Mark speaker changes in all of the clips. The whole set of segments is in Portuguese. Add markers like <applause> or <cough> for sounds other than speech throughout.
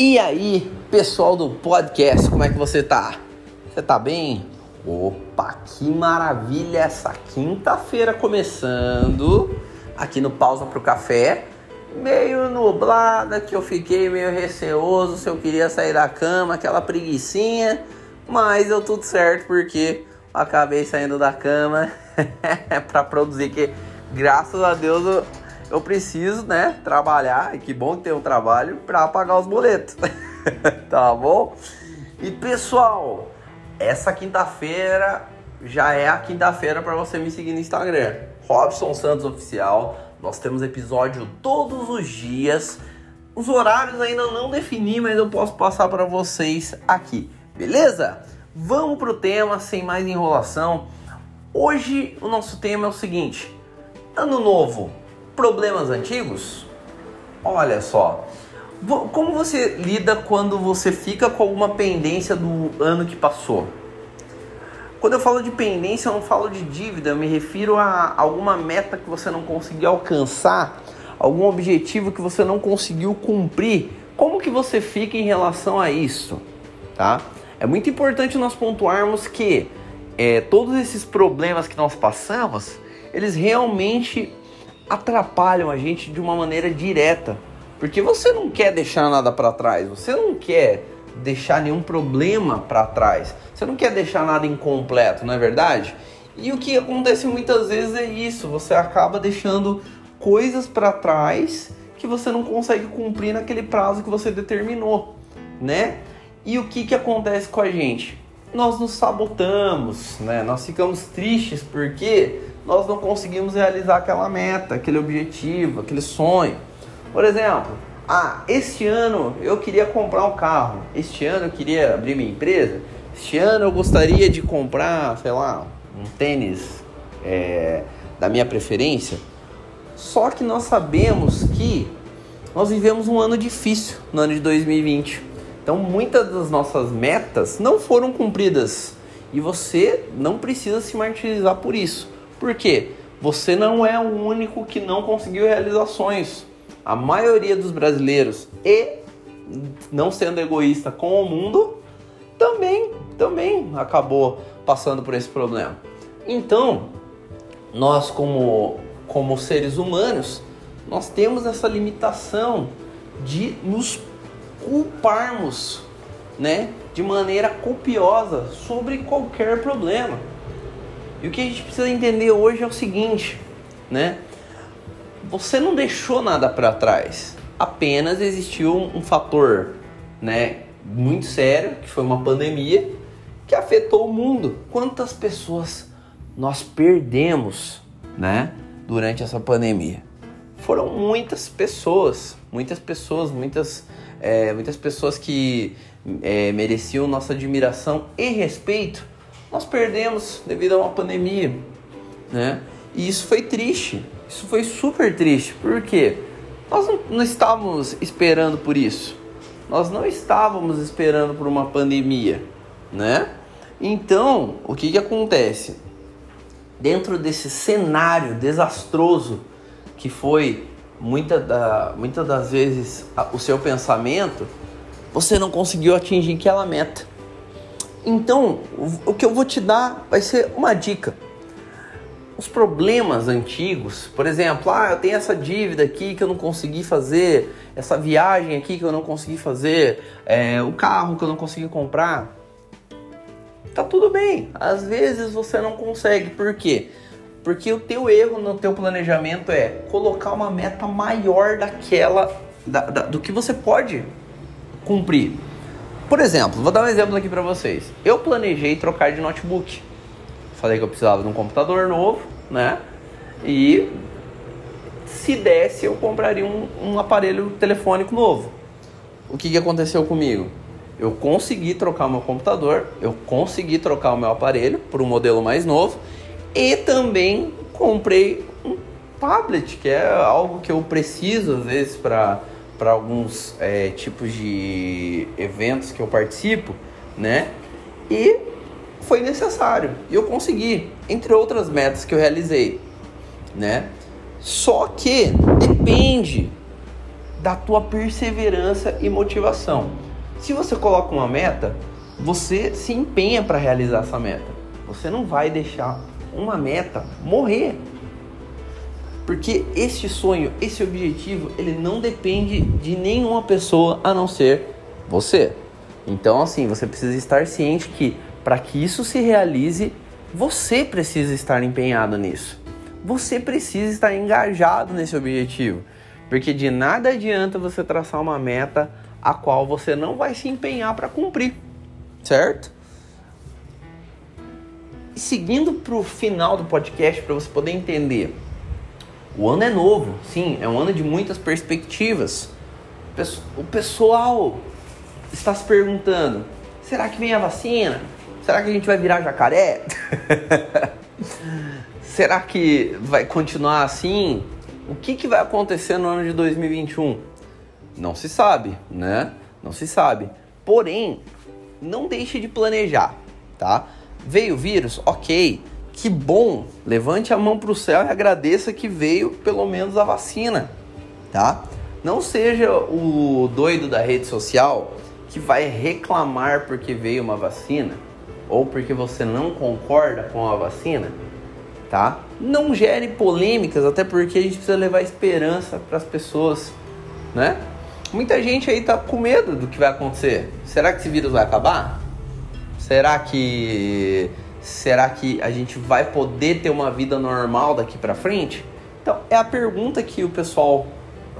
Speaker 1: E aí, pessoal do podcast, como é que você tá? Você tá bem? Opa, que maravilha essa quinta-feira começando aqui no Pausa pro Café. Meio nublada, que eu fiquei meio receoso se eu queria sair da cama, aquela preguiçinha, mas deu tudo certo porque acabei saindo da cama <laughs> para produzir que graças a Deus eu preciso, né, trabalhar, e que bom que tem um trabalho para pagar os boletos. <laughs> tá bom? E pessoal, essa quinta-feira já é a quinta-feira para você me seguir no Instagram. Robson Santos Oficial. Nós temos episódio todos os dias. Os horários ainda não defini, mas eu posso passar para vocês aqui. Beleza? Vamos pro tema sem mais enrolação. Hoje o nosso tema é o seguinte: Ano novo, problemas antigos? Olha só. Como você lida quando você fica com alguma pendência do ano que passou? Quando eu falo de pendência, eu não falo de dívida, eu me refiro a alguma meta que você não conseguiu alcançar, algum objetivo que você não conseguiu cumprir. Como que você fica em relação a isso? Tá? É muito importante nós pontuarmos que é, todos esses problemas que nós passamos, eles realmente atrapalham a gente de uma maneira direta. Porque você não quer deixar nada para trás, você não quer deixar nenhum problema para trás, você não quer deixar nada incompleto, não é verdade? E o que acontece muitas vezes é isso, você acaba deixando coisas para trás que você não consegue cumprir naquele prazo que você determinou, né? E o que, que acontece com a gente? Nós nos sabotamos, né? Nós ficamos tristes porque nós não conseguimos realizar aquela meta, aquele objetivo, aquele sonho. Por exemplo, ah, este ano eu queria comprar um carro, este ano eu queria abrir minha empresa, este ano eu gostaria de comprar, sei lá, um tênis é, da minha preferência. Só que nós sabemos que nós vivemos um ano difícil no ano de 2020. Então muitas das nossas metas não foram cumpridas e você não precisa se martirizar por isso. Por quê? Você não é o único que não conseguiu realizações. A maioria dos brasileiros e não sendo egoísta com o mundo também também acabou passando por esse problema. Então, nós como como seres humanos, nós temos essa limitação de nos culparmos, né, de maneira copiosa sobre qualquer problema. E o que a gente precisa entender hoje é o seguinte, né? Você não deixou nada para trás. Apenas existiu um, fator, né, muito sério, que foi uma pandemia que afetou o mundo. Quantas pessoas nós perdemos, né, durante essa pandemia? Foram muitas pessoas, muitas pessoas, muitas, é, muitas pessoas que é, mereciam nossa admiração e respeito nós perdemos devido a uma pandemia, né? E isso foi triste, isso foi super triste, porque nós não, não estávamos esperando por isso, nós não estávamos esperando por uma pandemia, né? Então, o que, que acontece? Dentro desse cenário desastroso que foi muita da, muitas das vezes o seu pensamento, você não conseguiu atingir aquela meta. Então, o que eu vou te dar vai ser uma dica. Os problemas antigos, por exemplo, ah, eu tenho essa dívida aqui que eu não consegui fazer, essa viagem aqui que eu não consegui fazer, é, o carro que eu não consegui comprar. Tá tudo bem. Às vezes você não consegue, por quê? Porque o teu erro no teu planejamento é colocar uma meta maior daquela da, da, do que você pode cumprir. Por exemplo, vou dar um exemplo aqui para vocês. Eu planejei trocar de notebook. Falei que eu precisava de um computador novo, né? E se desse, eu compraria um, um aparelho telefônico novo. O que, que aconteceu comigo? Eu consegui trocar o meu computador, eu consegui trocar o meu aparelho por um modelo mais novo e também comprei um tablet, que é algo que eu preciso às vezes para para alguns é, tipos de eventos que eu participo, né? E foi necessário. E eu consegui, entre outras metas que eu realizei, né? Só que depende da tua perseverança e motivação. Se você coloca uma meta, você se empenha para realizar essa meta. Você não vai deixar uma meta morrer. Porque este sonho, esse objetivo, ele não depende de nenhuma pessoa a não ser você. Então, assim, você precisa estar ciente que para que isso se realize, você precisa estar empenhado nisso. Você precisa estar engajado nesse objetivo. Porque de nada adianta você traçar uma meta a qual você não vai se empenhar para cumprir, certo? E seguindo para o final do podcast para você poder entender, o ano é novo, sim, é um ano de muitas perspectivas. O pessoal está se perguntando: será que vem a vacina? Será que a gente vai virar jacaré? <laughs> será que vai continuar assim? O que, que vai acontecer no ano de 2021? Não se sabe, né? Não se sabe. Porém, não deixe de planejar, tá? Veio o vírus? Ok. Que bom. Levante a mão para o céu e agradeça que veio pelo menos a vacina, tá? Não seja o doido da rede social que vai reclamar porque veio uma vacina ou porque você não concorda com a vacina tá? Não gere polêmicas, até porque a gente precisa levar esperança para as pessoas, né? Muita gente aí tá com medo do que vai acontecer. Será que esse vírus vai acabar? Será que será que a gente vai poder ter uma vida normal daqui para frente? Então é a pergunta que o pessoal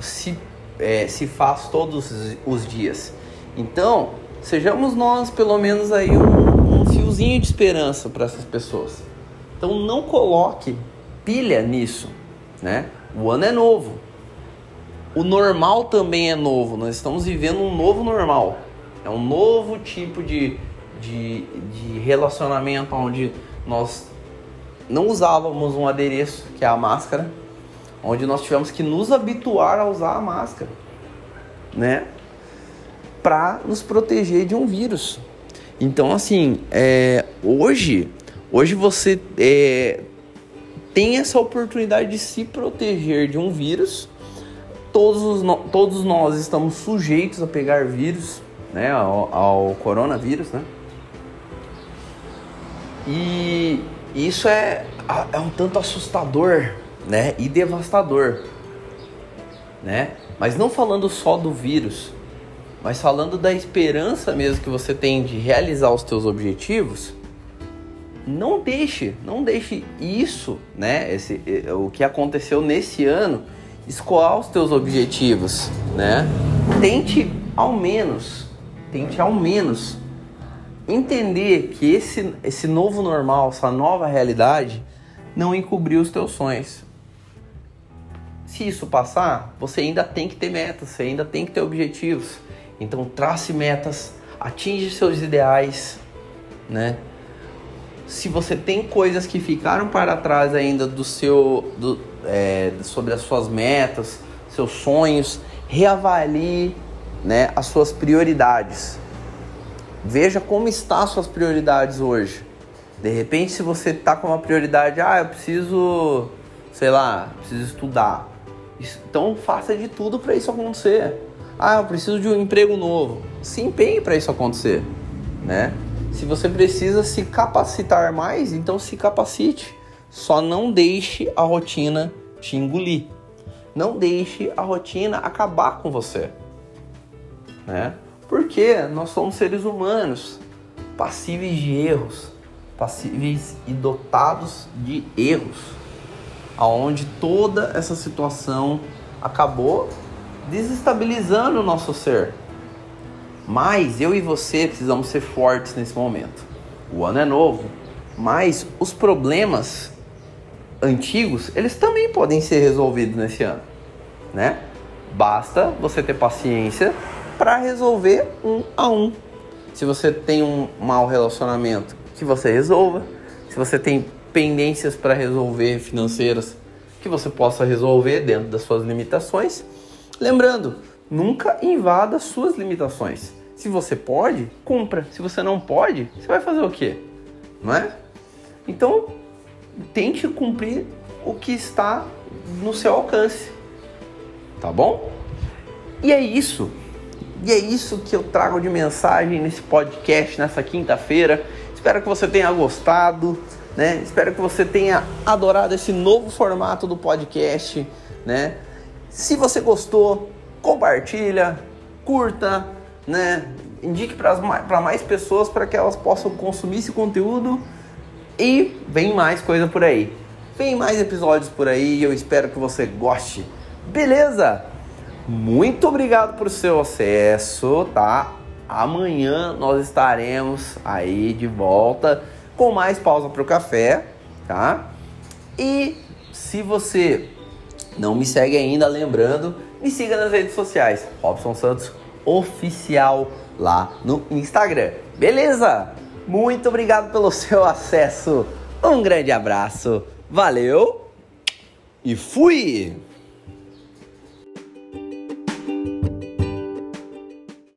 Speaker 1: se é, se faz todos os dias. Então sejamos nós pelo menos aí um, um fiozinho de esperança para essas pessoas. Então não coloque pilha nisso, né? O ano é novo. O normal também é novo. Nós estamos vivendo um novo normal. É um novo tipo de, de, de relacionamento onde nós não usávamos um adereço, que é a máscara, onde nós tivemos que nos habituar a usar a máscara, né? Para nos proteger de um vírus. Então, assim, é, hoje Hoje você é, tem essa oportunidade de se proteger de um vírus. Todos, os, todos nós estamos sujeitos a pegar vírus, né, ao, ao coronavírus, né? E isso é, é um tanto assustador, né, e devastador, né? Mas não falando só do vírus, mas falando da esperança mesmo que você tem de realizar os teus objetivos não deixe, não deixe isso, né, esse, o que aconteceu nesse ano, escoar os teus objetivos, né? Tente ao menos, tente ao menos entender que esse, esse novo normal, essa nova realidade, não encobriu os teus sonhos. Se isso passar, você ainda tem que ter metas, você ainda tem que ter objetivos. Então trace metas, atinge seus ideais, né? se você tem coisas que ficaram para trás ainda do seu do, é, sobre as suas metas, seus sonhos, reavalie né, as suas prioridades. Veja como as suas prioridades hoje. De repente, se você está com uma prioridade, ah, eu preciso, sei lá, preciso estudar. Então faça de tudo para isso acontecer. Ah, eu preciso de um emprego novo. Se empenhe para isso acontecer, né? Se você precisa se capacitar mais, então se capacite. Só não deixe a rotina te engolir. Não deixe a rotina acabar com você. Né? Porque nós somos seres humanos, passíveis de erros, passíveis e dotados de erros, aonde toda essa situação acabou desestabilizando o nosso ser. Mas eu e você precisamos ser fortes nesse momento. O ano é novo, mas os problemas antigos, eles também podem ser resolvidos nesse ano, né? Basta você ter paciência para resolver um a um. Se você tem um mau relacionamento, que você resolva. Se você tem pendências para resolver financeiras, que você possa resolver dentro das suas limitações. Lembrando, nunca invada suas limitações. Se você pode, cumpra. Se você não pode, você vai fazer o quê? Não é? Então, tente cumprir o que está no seu alcance. Tá bom? E é isso. E é isso que eu trago de mensagem nesse podcast nessa quinta-feira. Espero que você tenha gostado, né? Espero que você tenha adorado esse novo formato do podcast, né? Se você gostou, compartilha, curta, né? Indique para mais pessoas para que elas possam consumir esse conteúdo e vem mais coisa por aí. Vem mais episódios por aí e eu espero que você goste. Beleza? Muito obrigado por seu acesso, tá? Amanhã nós estaremos aí de volta com mais pausa para o café, tá? E se você não me segue ainda, lembrando, me siga nas redes sociais, Robson Santos Oficial lá no Instagram. Beleza? Muito obrigado pelo seu acesso. Um grande abraço. Valeu e fui!